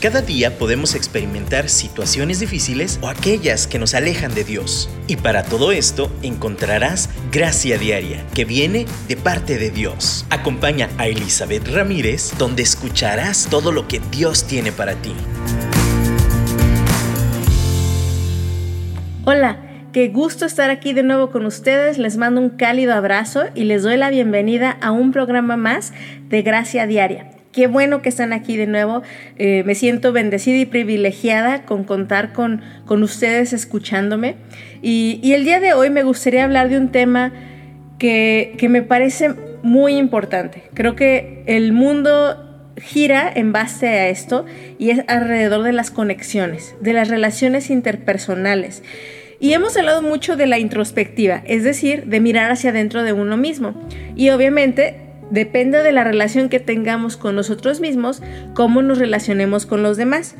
Cada día podemos experimentar situaciones difíciles o aquellas que nos alejan de Dios. Y para todo esto encontrarás gracia diaria que viene de parte de Dios. Acompaña a Elizabeth Ramírez donde escucharás todo lo que Dios tiene para ti. Hola, qué gusto estar aquí de nuevo con ustedes. Les mando un cálido abrazo y les doy la bienvenida a un programa más de Gracia Diaria. Qué bueno que están aquí de nuevo. Eh, me siento bendecida y privilegiada con contar con, con ustedes escuchándome. Y, el día de hoy me gustaría hablar de un tema que, que me parece muy importante. Creo que el mundo gira en base a esto y es alrededor de las conexiones, de las relaciones interpersonales. Y hemos hablado mucho de la introspectiva, es decir, de mirar hacia adentro de uno mismo. Y obviamente depende de la relación que tengamos con nosotros mismos, cómo nos relacionemos con los demás.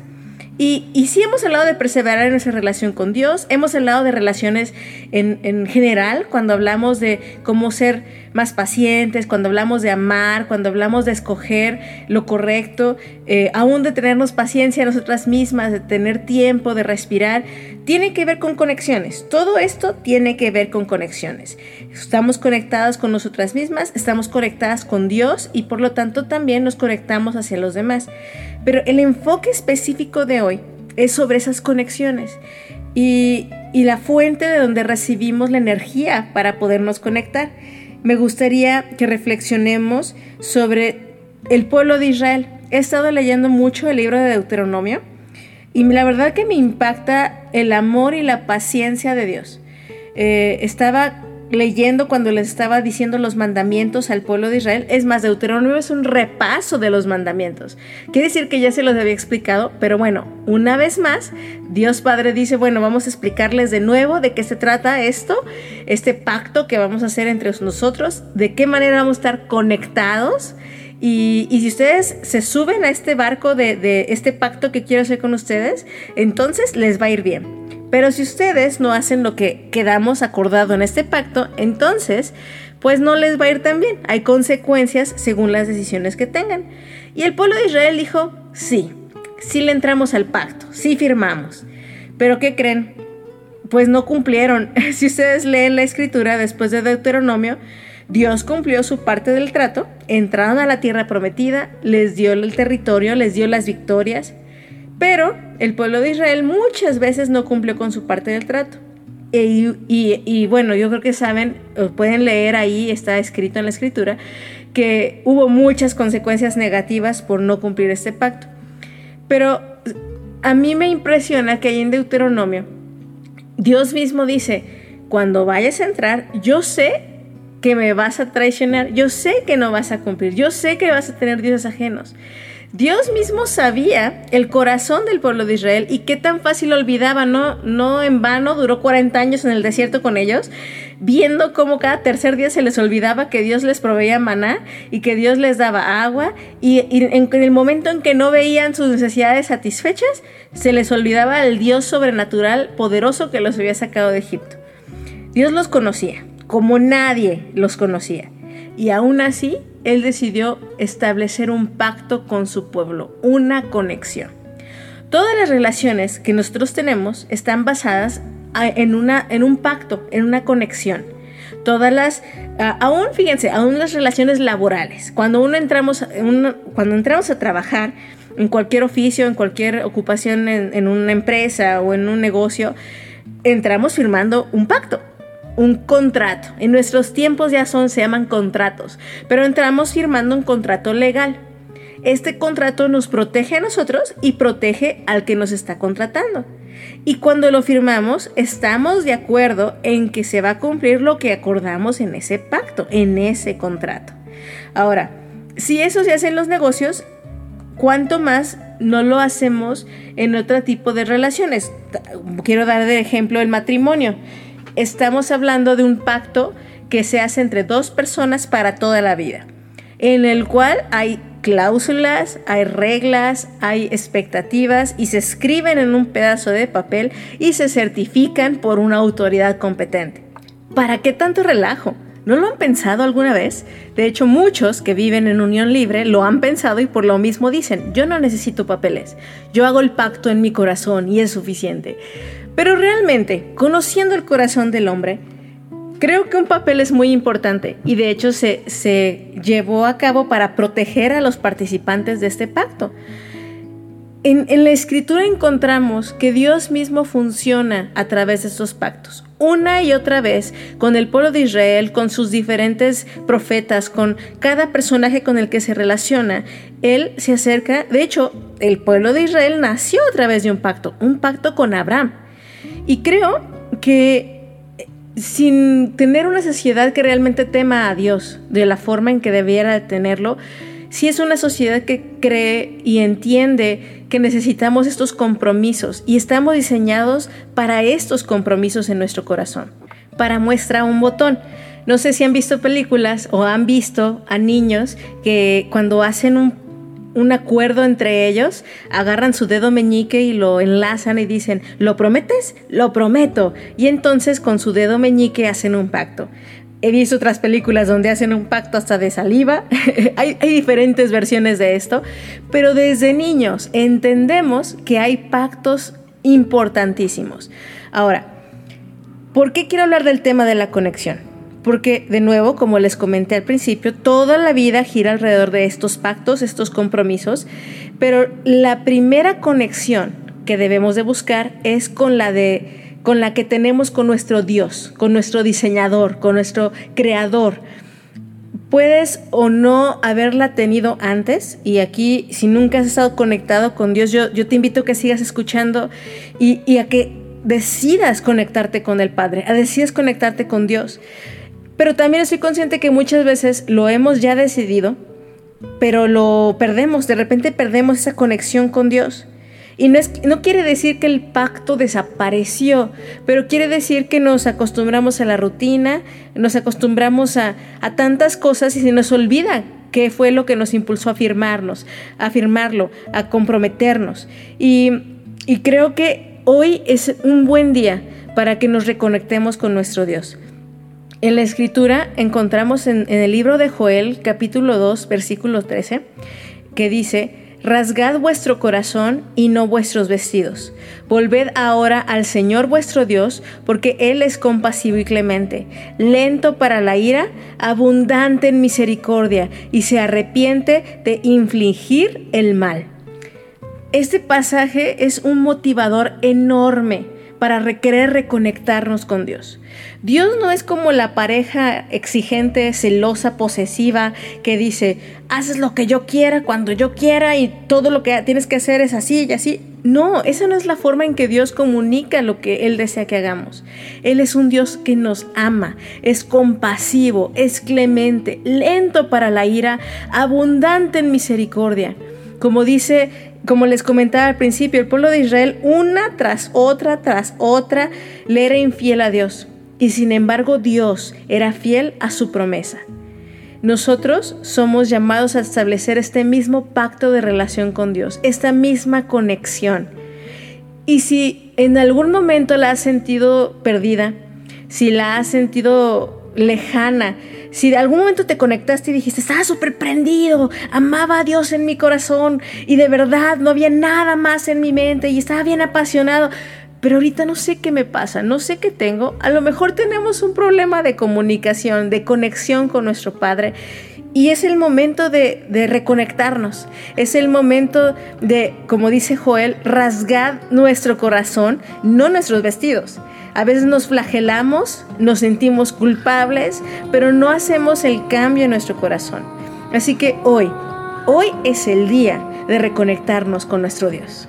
Y, y sí hemos hablado de perseverar en nuestra relación con Dios, hemos hablado de relaciones en, en general, cuando hablamos de cómo ser más pacientes, cuando hablamos de amar, cuando hablamos de escoger lo correcto, eh, aún de tenernos paciencia nosotras mismas, de tener tiempo, de respirar, tiene que ver con conexiones. Todo esto tiene que ver con conexiones. Estamos conectadas con nosotras mismas, estamos conectadas con Dios y por lo tanto también nos conectamos hacia los demás. Pero el enfoque específico de hoy es sobre esas conexiones y, y la fuente de donde recibimos la energía para podernos conectar me gustaría que reflexionemos sobre el pueblo de Israel. He estado leyendo mucho el libro de Deuteronomio y la verdad que me impacta el amor y la paciencia de Dios. Eh, estaba leyendo cuando les estaba diciendo los mandamientos al pueblo de Israel. Es más, Deuteronomio es un repaso de los mandamientos. Quiere decir que ya se los había explicado, pero bueno, una vez más, Dios Padre dice, bueno, vamos a explicarles de nuevo de qué se trata esto, este pacto que vamos a hacer entre nosotros, de qué manera vamos a estar conectados. Y, si ustedes se suben a este barco de, de este pacto que quiero hacer con ustedes, entonces les va a ir bien. Pero si ustedes no hacen lo que quedamos acordado en este pacto, entonces, pues no les va a ir tan bien. Hay consecuencias según las decisiones que tengan. Y el pueblo de Israel dijo, sí, sí le entramos al pacto, sí firmamos. Pero ¿qué creen? Pues no cumplieron. Si ustedes leen la escritura después de Deuteronomio, Dios cumplió su parte del trato, entraron a la tierra prometida, les dio el territorio, les dio las victorias, pero el pueblo de Israel muchas veces no cumplió con su parte del trato. E, y, bueno, yo creo que saben, pueden leer ahí, está escrito en la escritura, que hubo muchas consecuencias negativas por no cumplir este pacto. Pero a mí me impresiona que ahí en Deuteronomio, Dios mismo dice, cuando vayas a entrar, yo sé que me vas a traicionar, yo sé que no vas a cumplir, yo sé que vas a tener dioses ajenos. Dios mismo sabía el corazón del pueblo de Israel y qué tan fácil olvidaba, no, no en vano, duró 40 años en el desierto con ellos, viendo cómo cada tercer día se les olvidaba que Dios les proveía maná y que Dios les daba agua y, en, en el momento en que no veían sus necesidades satisfechas, se les olvidaba el Dios sobrenatural poderoso que los había sacado de Egipto. Dios los conocía, como nadie los conocía. Y aún así, él decidió establecer un pacto con su pueblo, una conexión. Todas las relaciones que nosotros tenemos están basadas en, una, en un pacto, en una conexión. Todas las, aún fíjense, aún las relaciones laborales. Cuando uno entramos, cuando entramos a trabajar en cualquier oficio, en cualquier ocupación en una empresa o en un negocio, entramos firmando un pacto un contrato. En nuestros tiempos ya son, se llaman contratos, pero entramos firmando un contrato legal. Este contrato nos protege a nosotros y protege al que nos está contratando. Y cuando lo firmamos, estamos de acuerdo en que se va a cumplir lo que acordamos en ese pacto, en ese contrato. Ahora, si eso se hace en los negocios, ¿cuánto más no lo hacemos en otro tipo de relaciones? Quiero dar de ejemplo el matrimonio estamos hablando de un pacto que se hace entre dos personas para toda la vida, en el cual hay cláusulas, hay reglas, hay expectativas y se escriben en un pedazo de papel y se certifican por una autoridad competente. ¿Para qué tanto relajo? ¿No lo han pensado alguna vez? De hecho, muchos que viven en unión libre lo han pensado y por lo mismo dicen, yo no necesito papeles, yo hago el pacto en mi corazón y es suficiente. Pero realmente, conociendo el corazón del hombre, creo que un papel es muy importante y de hecho se, se llevó a cabo para proteger a los participantes de este pacto. En, la escritura encontramos que Dios mismo funciona a través de estos pactos una y otra vez con el pueblo de Israel, con sus diferentes profetas, con cada personaje con el que se relaciona. Él se acerca, de hecho, el pueblo de Israel nació a través de un pacto, un pacto con Abraham. Y creo que eh, sin tener una sociedad que realmente tema a Dios de la forma en que debiera tenerlo, si es una sociedad que cree y entiende que necesitamos estos compromisos y estamos diseñados para estos compromisos en nuestro corazón. Para muestra un botón. No sé si han visto películas o han visto a niños que cuando hacen un, un acuerdo entre ellos, agarran su dedo meñique y lo enlazan y dicen, ¿lo prometes? Lo prometo. Y entonces con su dedo meñique hacen un pacto. He visto otras películas donde hacen un pacto hasta de saliva. hay, diferentes versiones de esto. Pero desde niños entendemos que hay pactos importantísimos. Ahora, ¿por qué quiero hablar del tema de la conexión? Porque, de nuevo, como les comenté al principio, toda la vida gira alrededor de estos pactos, estos compromisos, pero la primera conexión que debemos de buscar es con la de con la que tenemos con nuestro Dios, con nuestro diseñador, con nuestro creador. Puedes o no haberla tenido antes y aquí si nunca has estado conectado con Dios, yo, yo te invito a que sigas escuchando y, y a que decidas conectarte con el Padre, a decidas conectarte con Dios. Pero también estoy consciente que muchas veces lo hemos ya decidido, pero lo perdemos, de repente perdemos esa conexión con Dios. Y no, es, no quiere decir que el pacto desapareció, pero quiere decir que nos acostumbramos a la rutina, nos acostumbramos a, tantas cosas y se nos olvida qué fue lo que nos impulsó a firmarnos, a firmarlo, a comprometernos. Y, creo que hoy es un buen día para que nos reconectemos con nuestro Dios. En la escritura encontramos en, en el libro de Joel, capítulo 2, versículo 13, que dice, Rasgad vuestro corazón y no vuestros vestidos. Volved ahora al Señor vuestro Dios, porque Él es compasivo y clemente, lento para la ira, abundante en misericordia, y se arrepiente de infligir el mal. Este pasaje es un motivador enorme para querer reconectarnos con Dios. Dios no es como la pareja exigente, celosa, posesiva, que dice, haces lo que yo quiera, cuando yo quiera y todo lo que tienes que hacer es así y así. No, esa no es la forma en que Dios comunica lo que Él desea que hagamos. Él es un Dios que nos ama, es compasivo, es clemente, lento para la ira, abundante en misericordia. Como dice como les comentaba al principio, el pueblo de Israel una tras otra, tras otra, le era infiel a Dios. Y sin embargo Dios era fiel a su promesa. Nosotros somos llamados a establecer este mismo pacto de relación con Dios, esta misma conexión. Y si en algún momento la has sentido perdida, si la has sentido lejana, si de algún momento te conectaste y dijiste, estaba súper prendido, amaba a Dios en mi corazón y de verdad no había nada más en mi mente y estaba bien apasionado, pero ahorita no sé qué me pasa, no sé qué tengo, a lo mejor tenemos un problema de comunicación, de conexión con nuestro Padre. Y es el momento de, de, reconectarnos, es el momento de, como dice Joel, rasgar nuestro corazón, no nuestros vestidos. A veces nos flagelamos, nos sentimos culpables, pero no hacemos el cambio en nuestro corazón. Así que hoy, hoy es el día de reconectarnos con nuestro Dios.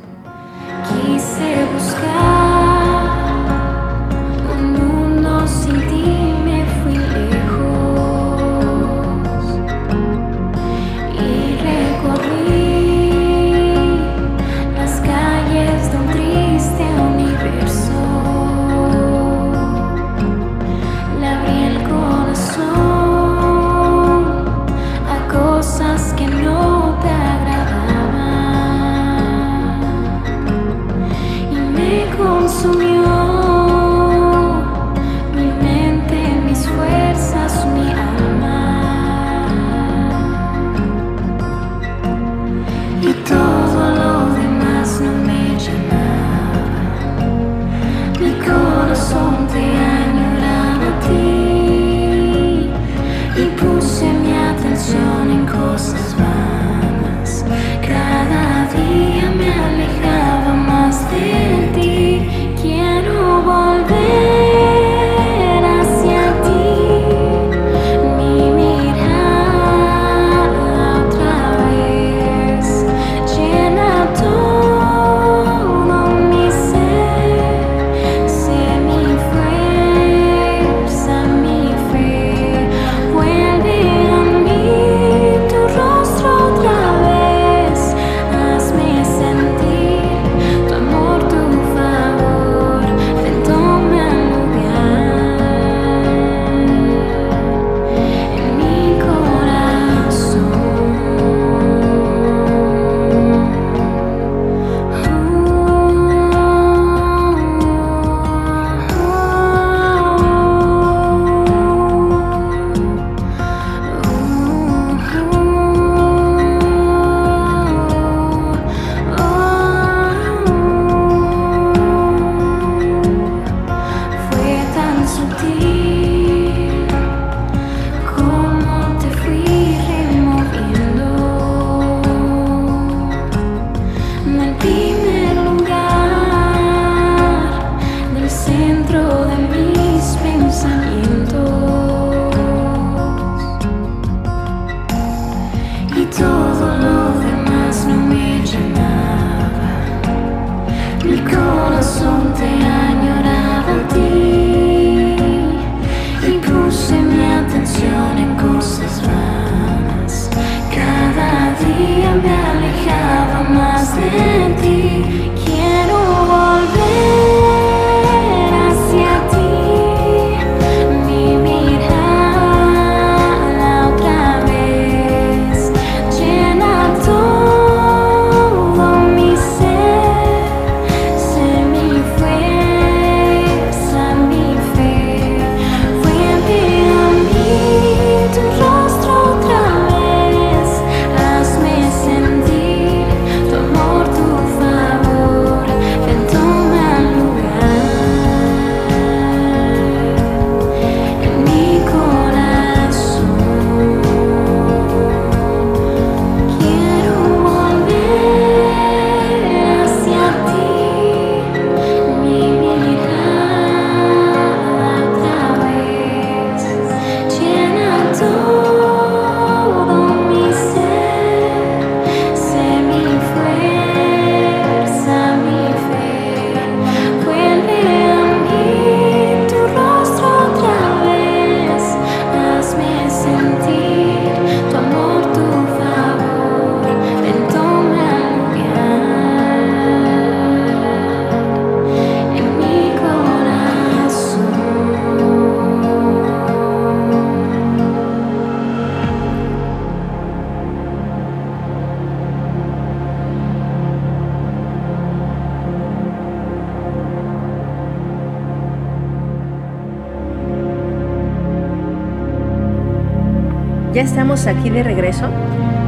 Estamos aquí de regreso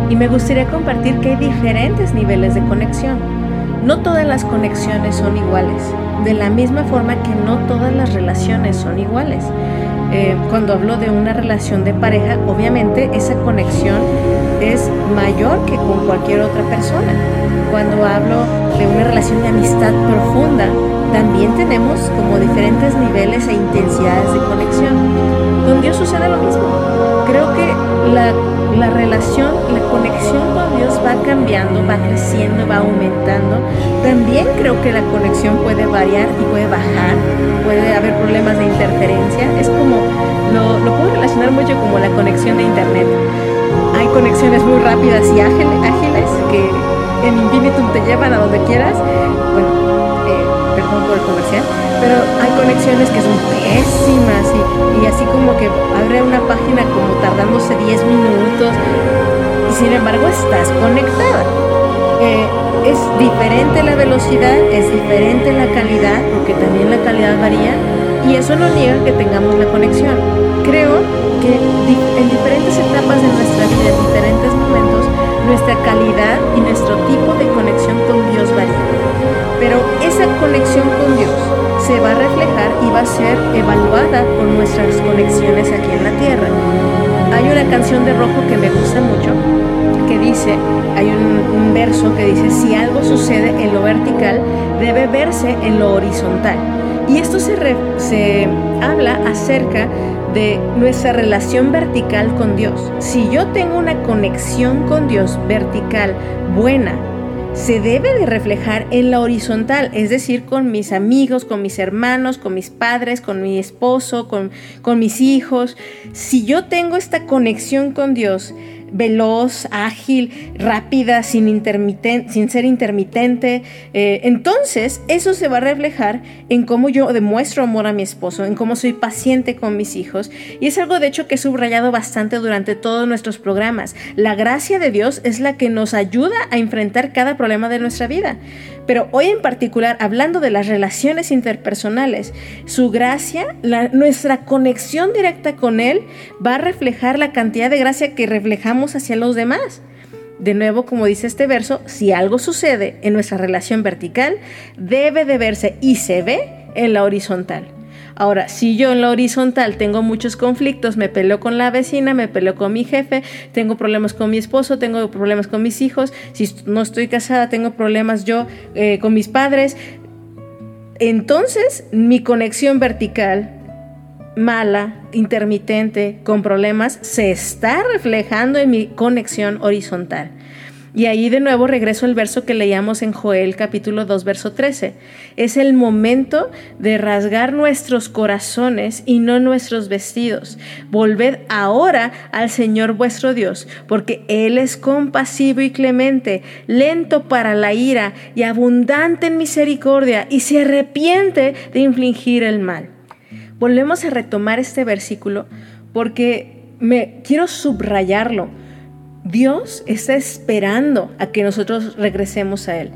y me gustaría compartir que hay diferentes niveles de conexión. No todas las conexiones son iguales, de la misma forma que no todas las relaciones son iguales. Eh, cuando hablo de una relación de pareja, obviamente esa conexión es mayor que con cualquier otra persona. Cuando hablo de una relación de amistad profunda, también tenemos como diferentes niveles e intensidades de conexión. Con Dios sucede lo mismo. Relación, la conexión con Dios va cambiando, va creciendo, va aumentando. También creo que la conexión puede variar y puede bajar, puede haber problemas de interferencia. Es como, lo, puedo relacionar mucho como la conexión de Internet. Hay conexiones muy rápidas y ágiles, ágiles que en infinitum te llevan a donde quieras. Bueno, eh, perdón por el comercial, pero hay conexiones que son pésimas y, así como que abre una página como tardándose 10 minutos y sin embargo estás conectada. Eh, es diferente la velocidad, es diferente la calidad, porque también la calidad varía, y eso no niega que tengamos la conexión. Creo que en diferentes etapas de nuestra vida, en diferentes momentos, nuestra calidad y nuestro tipo de conexión con Dios varía. Pero esa conexión con Dios se va a reflejar y va a ser evaluada por nuestras conexiones aquí en la tierra. Hay una canción de Rojo que me gusta mucho que dice, hay un, verso que dice, si algo sucede en lo vertical, debe verse en lo horizontal. Y esto se, se habla acerca de nuestra relación vertical con Dios. Si yo tengo una conexión con Dios vertical buena, se debe de reflejar en la horizontal, es decir, con mis amigos, con mis hermanos, con mis padres, con mi esposo, con, con mis hijos. Si yo tengo esta conexión con Dios, veloz, ágil, rápida, sin, intermiten, sin ser intermitente. Eh, entonces, eso se va a reflejar en cómo yo demuestro amor a mi esposo, en cómo soy paciente con mis hijos. Y es algo, de hecho, que he subrayado bastante durante todos nuestros programas. La gracia de Dios es la que nos ayuda a enfrentar cada problema de nuestra vida. Pero hoy en particular, hablando de las relaciones interpersonales, su gracia, nuestra conexión directa con Él va a reflejar la cantidad de gracia que reflejamos hacia los demás. De nuevo, como dice este verso, si algo sucede en nuestra relación vertical, debe de verse y se ve en la horizontal. Ahora, si yo en la horizontal tengo muchos conflictos, me peleo con la vecina, me peleo con mi jefe, tengo problemas con mi esposo, tengo problemas con mis hijos, si no estoy casada, tengo problemas yo eh, con mis padres, entonces mi conexión vertical mala, intermitente, con problemas, se está reflejando en mi conexión horizontal. Y ahí de nuevo regreso al verso que leíamos en Joel capítulo 2 verso 13. Es el momento de rasgar nuestros corazones y no nuestros vestidos. Volved ahora al Señor vuestro Dios, porque Él es compasivo y clemente, lento para la ira y abundante en misericordia, y se arrepiente de infligir el mal. Volvemos a retomar este versículo porque me quiero subrayarlo Dios está esperando a que nosotros regresemos a Él.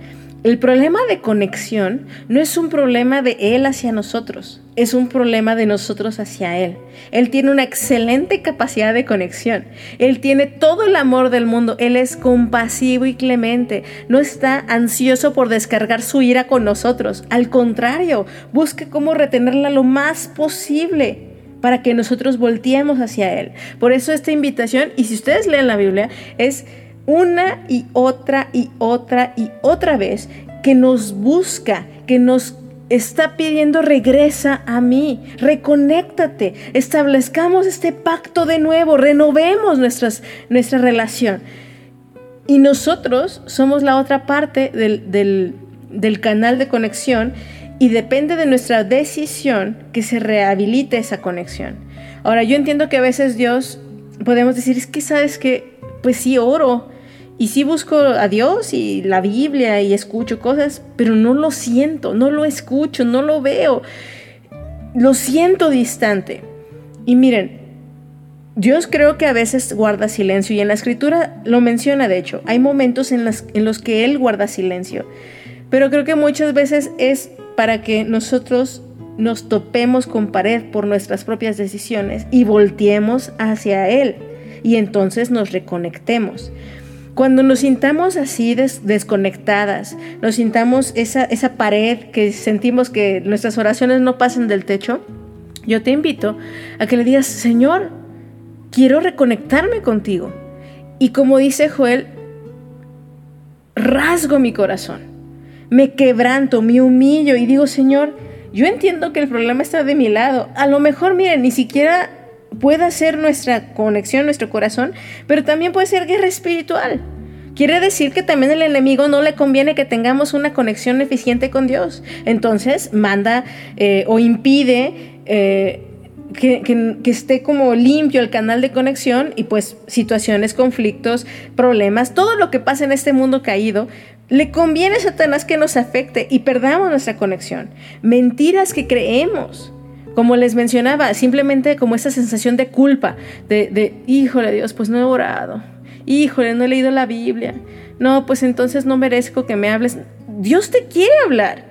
El problema de conexión no es un problema de Él hacia nosotros, es un problema de nosotros hacia Él. Él tiene una excelente capacidad de conexión. Él tiene todo el amor del mundo. Él es compasivo y clemente. No está ansioso por descargar su ira con nosotros. Al contrario, busca cómo retenerla lo más posible para que nosotros volteemos hacia Él. Por eso esta invitación, y si ustedes leen la Biblia, es una y otra y otra y otra vez que nos busca, que nos está pidiendo regresa a mí, reconéctate, establezcamos este pacto de nuevo, renovemos nuestras, nuestra relación. Y nosotros somos la otra parte del, del, del canal de conexión y depende de nuestra decisión que se rehabilite esa conexión. Ahora, yo entiendo que a veces Dios podemos decir, es que sabes que, pues sí oro y sí busco a Dios y la Biblia y escucho cosas, pero no lo siento, no lo escucho, no lo veo, lo siento distante. Y miren, Dios creo que a veces guarda silencio y en la escritura lo menciona, de hecho, hay momentos en, en los que Él guarda silencio, pero creo que muchas veces es para que nosotros nos topemos con pared por nuestras propias decisiones y volteemos hacia Él y entonces nos reconectemos. Cuando nos sintamos así desconectadas, nos sintamos esa, esa pared que sentimos que nuestras oraciones no pasan del techo, yo te invito a que le digas, Señor, quiero reconectarme contigo. Y como dice Joel, rasgo mi corazón me quebranto, me humillo y digo, Señor, yo entiendo que el problema está de mi lado. A lo mejor, miren, ni siquiera puede ser nuestra conexión, nuestro corazón, pero también puede ser guerra espiritual. Quiere decir que también el enemigo no le conviene que tengamos una conexión eficiente con Dios. Entonces manda eh, o impide eh, que, esté como limpio el canal de conexión y pues situaciones, conflictos, problemas, todo lo que pasa en este mundo caído, le conviene a Satanás que nos afecte y perdamos nuestra conexión. Mentiras que creemos. Como les mencionaba, simplemente como esa sensación de culpa, de, de, híjole Dios, pues no he orado. Híjole, no he leído la Biblia. No, pues entonces no merezco que me hables. Dios te quiere hablar.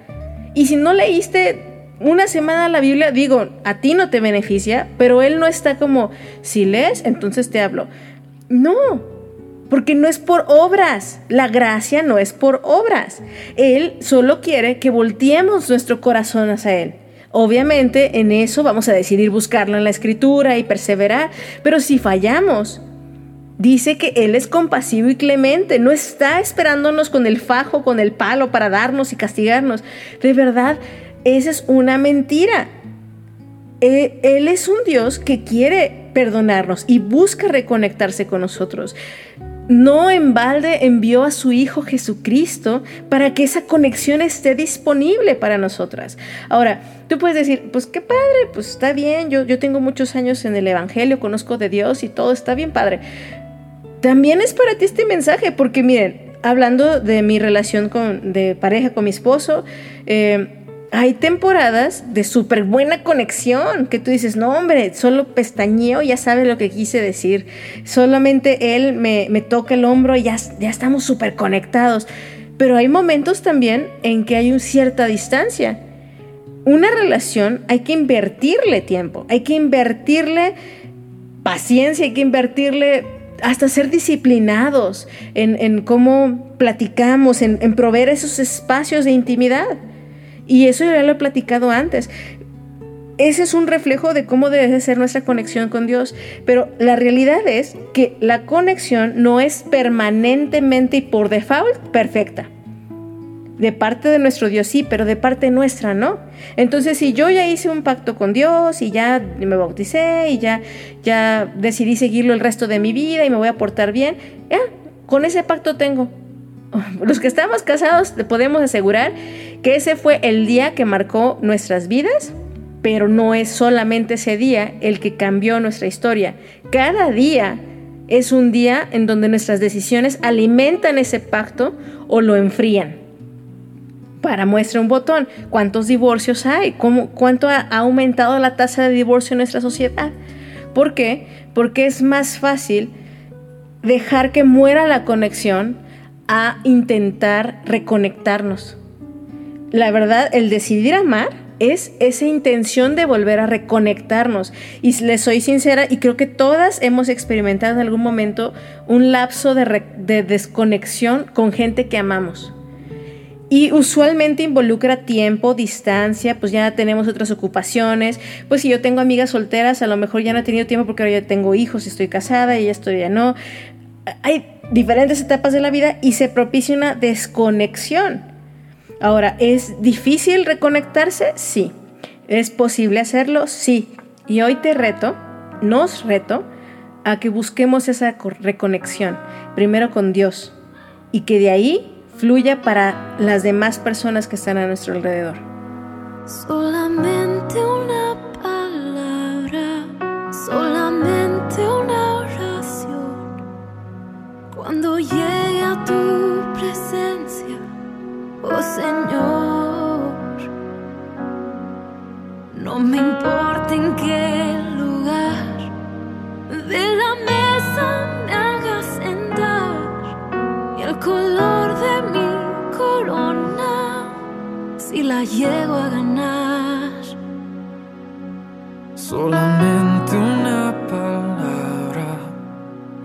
Y si no leíste una semana la Biblia, digo, a ti no te beneficia, pero Él no está como, si lees, entonces te hablo. No, porque no es por obras. La gracia no es por obras. Él solo quiere que volteemos nuestro corazón hacia Él. Obviamente en eso vamos a decidir buscarlo en la escritura y perseverar, pero si fallamos, dice que Él es compasivo y clemente, no está esperándonos con el fajo, con el palo para darnos y castigarnos. De verdad, esa es una mentira. Eh, él es un Dios que quiere perdonarnos y busca reconectarse con nosotros no en balde envió a su Hijo Jesucristo para que esa conexión esté disponible para nosotras. Ahora, tú puedes decir, pues qué padre, pues está bien, yo, yo tengo muchos años en el Evangelio, conozco de Dios y todo está bien padre. También es para ti este mensaje, porque miren, hablando de mi relación con, de pareja con mi esposo, eh, hay temporadas de súper buena conexión que tú dices, no hombre, solo pestañeo, ya sabe lo que quise decir. Solamente él me, toca el hombro y ya, ya estamos súper conectados. Pero hay momentos también en que hay una cierta distancia. Una relación hay que invertirle tiempo, hay que invertirle paciencia, hay que invertirle hasta ser disciplinados en, cómo platicamos, en, en proveer esos espacios de intimidad. Y eso ya lo he platicado antes. ese es un reflejo de cómo debe ser nuestra conexión con Dios. Pero la realidad es que la conexión no es permanentemente y por default perfecta. De parte de nuestro Dios sí, pero de parte nuestra no. Entonces, si yo ya hice un pacto con Dios y ya me bauticé y ya, ya decidí seguirlo el resto de mi vida y me voy a portar bien, ya, con ese pacto tengo. Los que estamos casados podemos asegurar que ese fue el día que marcó nuestras vidas, pero no es solamente ese día el que cambió nuestra historia. Cada día es un día en donde nuestras decisiones alimentan ese pacto o lo enfrían. Para muestra un botón, ¿cuántos divorcios hay? ¿Cómo, ¿Cuánto ha aumentado la tasa de divorcio en nuestra sociedad? ¿Por qué? Porque es más fácil dejar que muera la conexión a intentar reconectarnos. La verdad, el decidir amar es esa intención de volver a reconectarnos. Y les soy sincera, y creo que todas hemos experimentado en algún momento un lapso de, de desconexión con gente que amamos. Y usualmente involucra tiempo, distancia, pues ya tenemos otras ocupaciones. Pues si yo tengo amigas solteras, a lo mejor ya no he tenido tiempo porque ahora ya tengo hijos, estoy casada y ya estoy ya no. Hay diferentes etapas de la vida y se propicia una desconexión. Ahora, ¿es difícil reconectarse? Sí. ¿Es posible hacerlo? Sí. Y hoy te reto, nos reto, a que busquemos esa reconexión, primero con Dios, y que de ahí fluya para las demás personas que están a nuestro alrededor. Solamente una Cuando llegue a tu presencia, oh Señor, no me importa en qué lugar de la mesa me hagas sentar y el color si la llego a ganar. Solamente una palabra,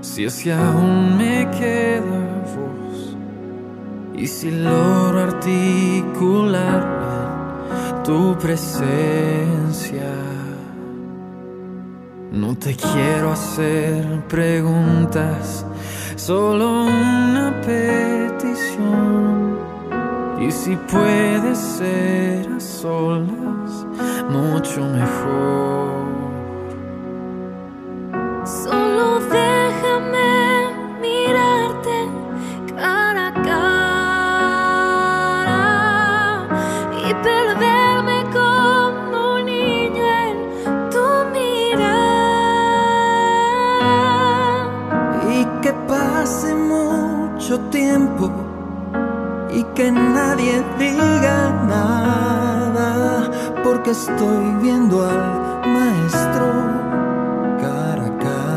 si es que aún me queda voz, y si logro articular tu presencia. No te quiero hacer preguntas, solo una petición y si puede ser a solas, mucho mejor. Que nadie diga nada, porque estoy viendo al maestro cara a cara.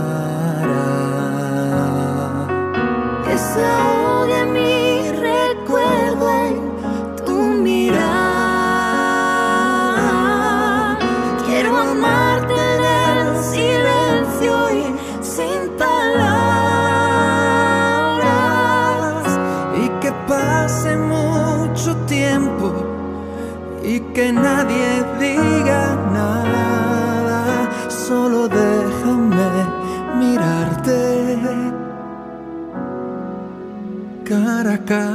Que nadie diga nada, solo déjame mirarte cara a cara.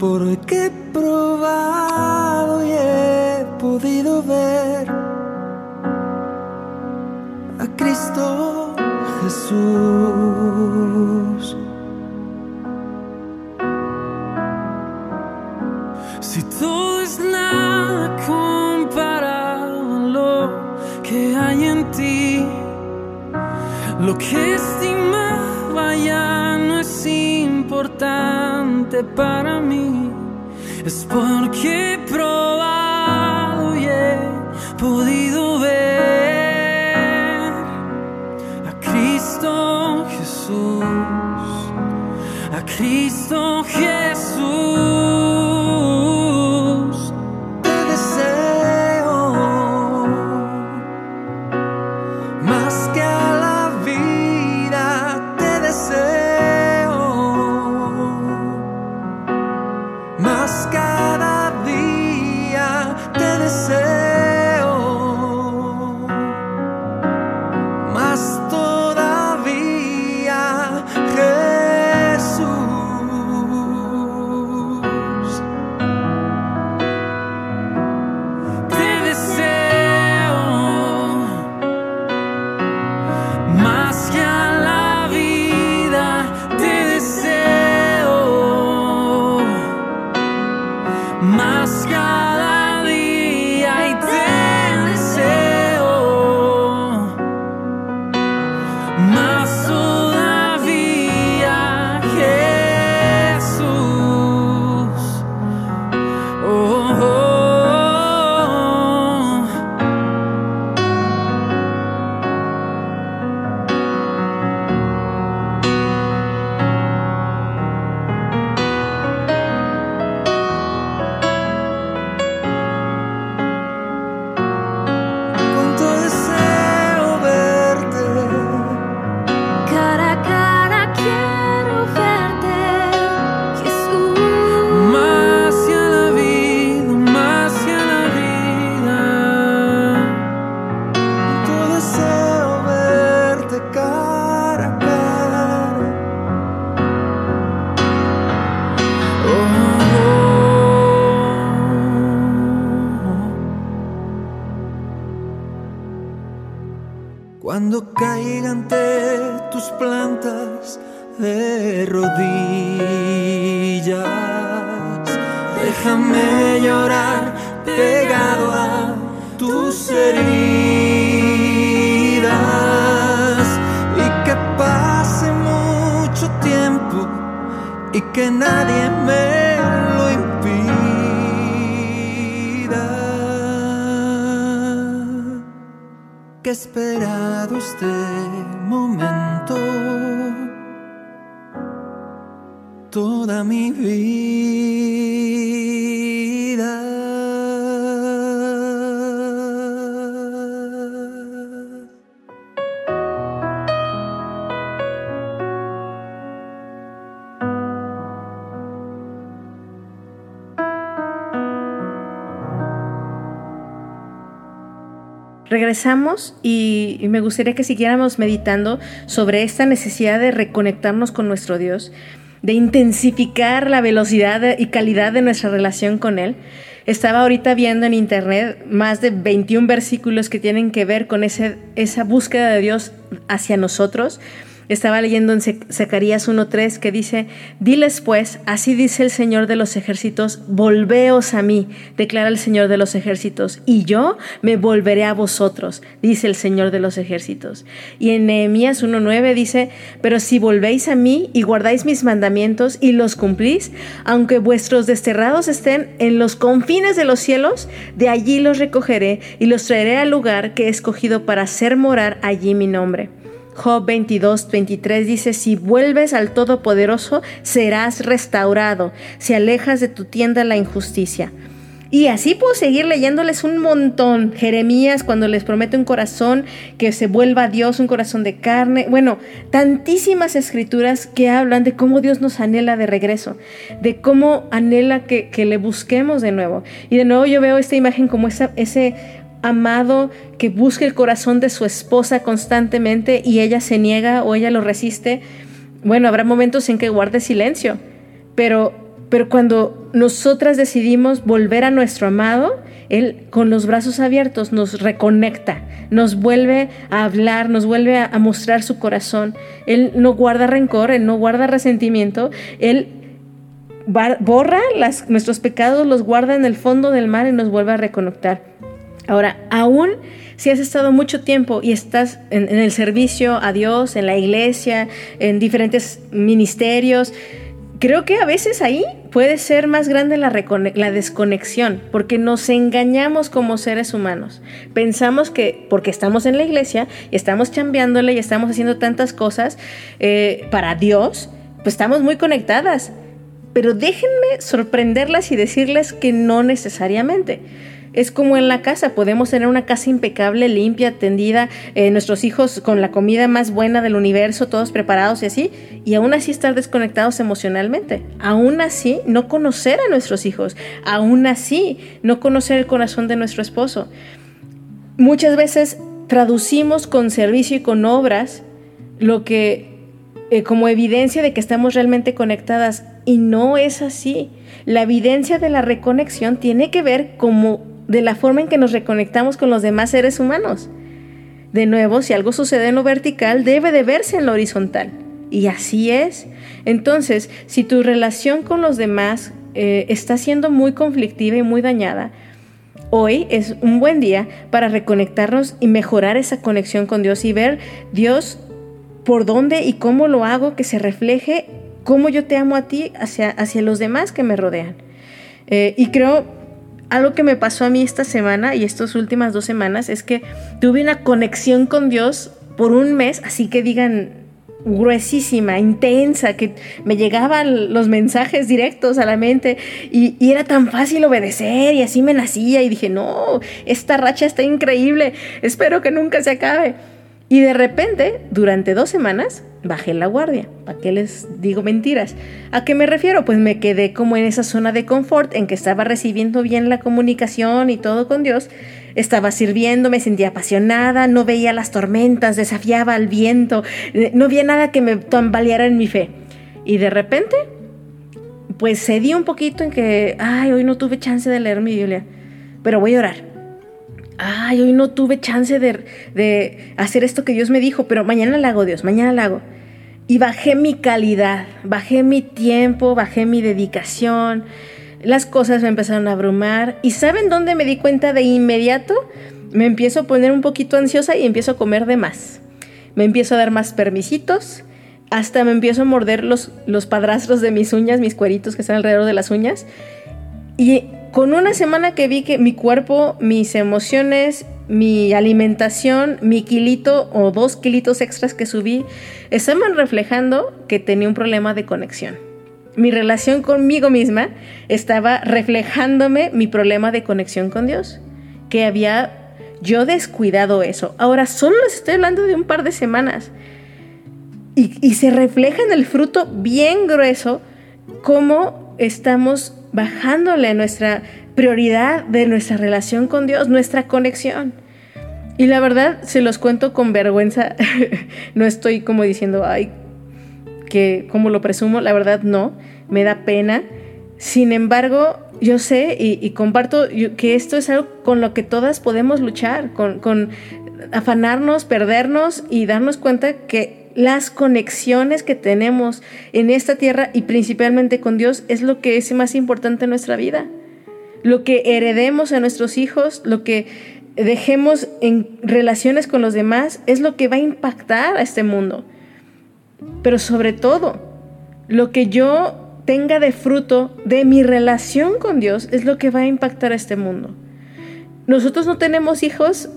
Porque he probado y he podido ver a Cristo Jesús. Si todo es nada comparado a lo que hay en ti, lo que estimaba ya no es importante para mí, es porque déjame llorar pegado a tus heridas. Y que pase mucho tiempo y que nadie me lo impida. Que esperado este momento toda mi vida. Regresamos y, me gustaría que siguiéramos meditando sobre esta necesidad de reconectarnos con nuestro Dios, de intensificar la velocidad y calidad de nuestra relación con Él. Estaba ahorita viendo en internet más de 21 versículos que tienen que ver con ese, esa búsqueda de Dios hacia nosotros. Estaba leyendo en Zacarías 1.3 que dice, diles pues, así dice el Señor de los ejércitos, volveos a mí, declara el Señor de los ejércitos, y yo me volveré a vosotros, dice el Señor de los ejércitos. Y en Nehemías 1.9 dice, pero si volvéis a mí y guardáis mis mandamientos y los cumplís, aunque vuestros desterrados estén en los confines de los cielos, de allí los recogeré y los traeré al lugar que he escogido para hacer morar allí mi nombre. Job 22, 23 dice, si vuelves al Todopoderoso, serás restaurado, si alejas de tu tienda la injusticia. Y así puedo seguir leyéndoles un montón. Jeremías cuando les promete un corazón que se vuelva a Dios, un corazón de carne. Bueno, tantísimas escrituras que hablan de cómo Dios nos anhela de regreso, de cómo anhela que, que le busquemos de nuevo. Y de nuevo yo veo esta imagen como esa, ese amado que busca el corazón de su esposa constantemente y ella se niega o ella lo resiste. Bueno, habrá momentos en que guarde silencio, pero, pero cuando nosotras decidimos volver a nuestro amado, Él con los brazos abiertos nos reconecta, nos vuelve a hablar, nos vuelve a, mostrar su corazón. Él no guarda rencor, Él no guarda resentimiento, Él borra nuestros pecados, los guarda en el fondo del mar y nos vuelve a reconectar. Ahora, aún si has estado mucho tiempo y estás en, el servicio a Dios, en la iglesia, en diferentes ministerios, creo que a veces ahí puede ser más grande la, la, desconexión, porque nos engañamos como seres humanos. Pensamos que porque estamos en la iglesia y estamos chambeándole y estamos haciendo tantas cosas eh, para Dios, pues estamos muy conectadas. Pero déjenme sorprenderlas y decirles que no necesariamente. Es como en la casa, podemos tener una casa impecable, limpia, atendida, eh, nuestros hijos con la comida más buena del universo, todos preparados y así, y aún así estar desconectados emocionalmente. Aún así no conocer a nuestros hijos, aún así no conocer el corazón de nuestro esposo. Muchas veces traducimos con servicio y con obras lo que eh, como evidencia de que estamos realmente conectadas y no es así. La evidencia de la reconexión tiene que ver como de la forma en que nos reconectamos con los demás seres humanos. De nuevo, si algo sucede en lo vertical, debe de verse en lo horizontal. Y así es. Entonces, si tu relación con los demás eh, está siendo muy conflictiva y muy dañada, hoy es un buen día para reconectarnos y mejorar esa conexión con Dios y ver Dios por dónde y cómo lo hago que se refleje cómo yo te amo a ti hacia, hacia los demás que me rodean. Eh, y creo, algo que me pasó a mí esta semana y estas últimas dos semanas es que tuve una conexión con Dios por un mes, así que digan gruesísima, intensa, que me llegaban los mensajes directos a la mente y, y, era tan fácil obedecer y así me nacía y dije, no, esta racha está increíble, espero que nunca se acabe. Y de repente, durante dos semanas, bajé la guardia. ¿Para qué les digo mentiras? ¿A qué me refiero? Pues me quedé como en esa zona de confort en que estaba recibiendo bien la comunicación y todo con Dios. Estaba sirviendo, me sentía apasionada, no veía las tormentas, desafiaba al viento, eh, no había nada que me tambaleara en mi fe. Y de repente, pues cedí un poquito en que, ay, hoy no tuve chance de leer mi Biblia, pero voy a orar ay, hoy no tuve chance de, hacer esto que Dios me dijo, pero mañana lo hago, Dios, mañana lo hago. Y bajé mi calidad, bajé mi tiempo, bajé mi dedicación. Las cosas me empezaron a abrumar. ¿Y saben dónde me di cuenta de inmediato? Me empiezo a poner un poquito ansiosa y empiezo a comer de más. Me empiezo a dar más permisitos. Hasta me empiezo a morder los, los padrastros de mis uñas, mis cueritos que están alrededor de las uñas. Y con una semana que vi que mi cuerpo, mis emociones, mi alimentación, mi kilito o dos kilitos extras que subí, estaban reflejando que tenía un problema de conexión. Mi relación conmigo misma estaba reflejándome mi problema de conexión con Dios, que había yo descuidado eso. Ahora solo les estoy hablando de un par de semanas. Y, y se refleja en el fruto bien grueso cómo estamos bajándole nuestra prioridad de nuestra relación con Dios, nuestra conexión. Y la verdad, se los cuento con vergüenza, no estoy como diciendo, ay, que como lo presumo, la verdad no, me da pena. Sin embargo, yo sé y, comparto que esto es algo con lo que todas podemos luchar, con, con afanarnos, perdernos y darnos cuenta que las conexiones que tenemos en esta tierra y principalmente con Dios es lo que es más importante en nuestra vida. Lo que heredemos a nuestros hijos, lo que dejemos en relaciones con los demás, es lo que va a impactar a este mundo. Pero sobre todo, lo que yo tenga de fruto de mi relación con Dios es lo que va a impactar a este mundo. Nosotros no tenemos hijos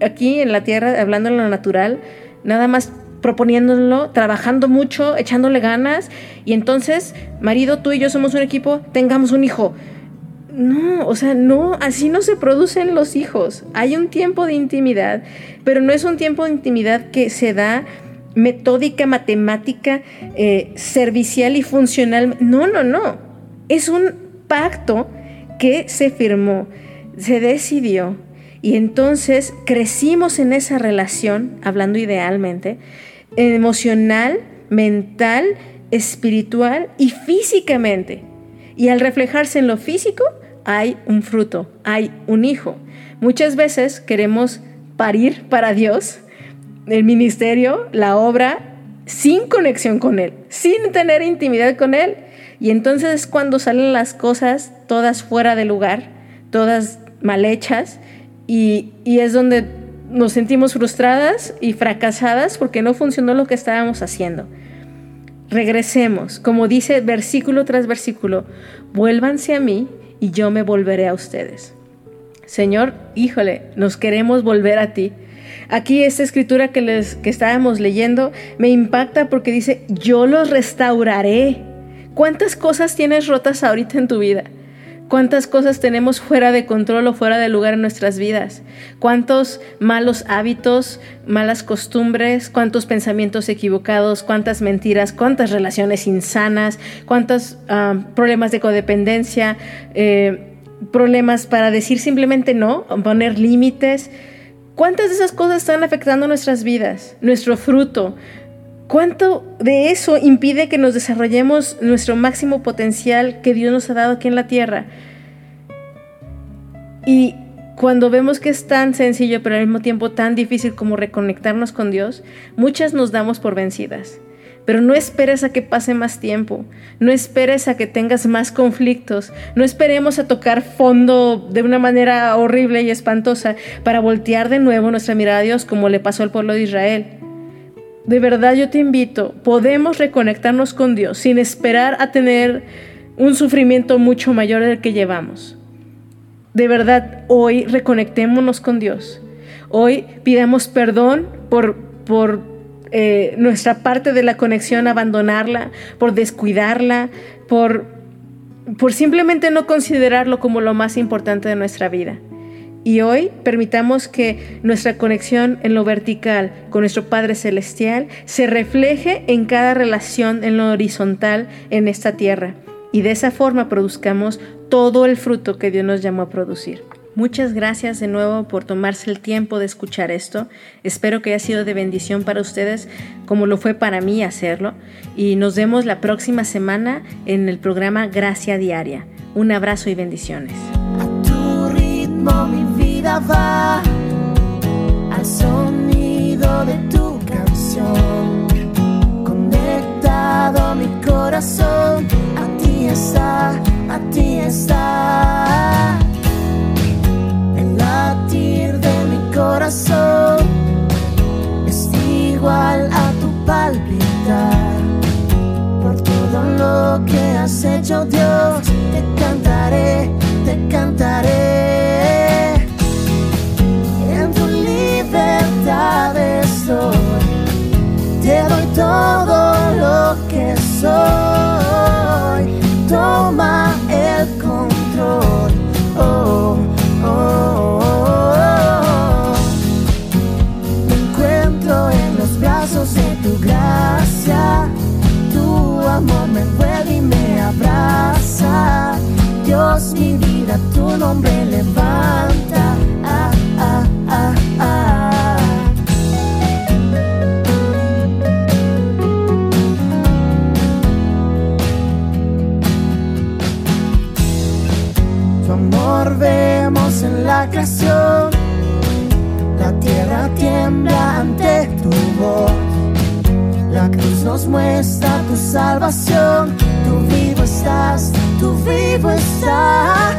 aquí en la tierra, hablando en lo natural, nada más proponiéndolo, trabajando mucho, echándole ganas y entonces, marido, tú y yo somos un equipo, tengamos un hijo. No, o sea, no, así no se producen los hijos. Hay un tiempo de intimidad, pero no es un tiempo de intimidad que se da metódica, matemática, eh, servicial y funcional. No, no, no. Es un pacto que se firmó, se decidió y entonces crecimos en esa relación, hablando idealmente, emocional, mental, espiritual y físicamente. Y al reflejarse en lo físico, hay un fruto, hay un hijo. Muchas veces queremos parir para Dios el ministerio, la obra, sin conexión con Él, sin tener intimidad con Él. Y entonces es cuando salen las cosas todas fuera de lugar, todas mal hechas, y, y es donde nos sentimos frustradas y fracasadas porque no funcionó lo que estábamos haciendo. regresemos, como dice versículo tras versículo, vuélvanse a mí y yo me volveré a ustedes. Señor, híjole, nos queremos volver a ti. Aquí esta escritura que, les, que estábamos leyendo me impacta porque dice, yo los restauraré. ¿Cuántas cosas tienes rotas ahorita en tu vida? ¿Cuántas cosas tenemos fuera de control o fuera de lugar en nuestras vidas? ¿Cuántos malos hábitos, malas costumbres, cuántos pensamientos equivocados, cuántas mentiras, cuántas relaciones insanas, cuántos ah, problemas de codependencia, eh, problemas para decir simplemente no, poner límites? ¿Cuántas de esas cosas están afectando nuestras vidas, nuestro fruto, ¿Cuánto de eso impide que nos desarrollemos nuestro máximo potencial que Dios nos ha dado aquí en la tierra? Y cuando vemos que es tan sencillo, pero al mismo tiempo tan difícil como reconectarnos con Dios, muchas nos damos por vencidas. Pero no esperes a que pase más tiempo, no esperes a que tengas más conflictos, no esperemos a tocar fondo de una manera horrible y espantosa para voltear de nuevo nuestra mirada a Dios como le pasó al pueblo de Israel de verdad yo te invito, podemos reconectarnos con Dios sin esperar a tener un sufrimiento mucho mayor del que llevamos. De verdad, hoy reconectémonos con Dios. Hoy pidamos perdón por, por eh, nuestra parte de la conexión, abandonarla, por descuidarla, por, por simplemente no considerarlo como lo más importante de nuestra vida. Y hoy permitamos que nuestra conexión en lo vertical con nuestro Padre Celestial se refleje en cada relación en lo horizontal en esta tierra. Y de esa forma produzcamos todo el fruto que Dios nos llamó a producir. Muchas gracias de nuevo por tomarse el tiempo de escuchar esto. Espero que haya sido de bendición para ustedes como lo fue para mí hacerlo. Y nos vemos la próxima semana en el programa Gracia Diaria. Un abrazo y bendiciones va al sonido de tu canción. Conectado mi corazón, a ti está, a ti está. El latir de mi corazón es igual a tu palpitar. Por todo lo que has hecho, Dios, te cantaré, te cantaré. Te salvación. Tú vivo estás, tú vivo estás.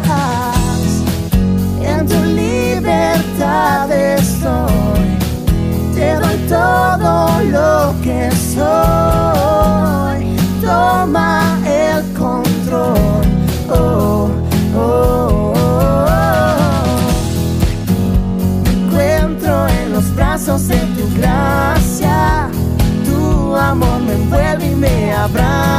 abraço.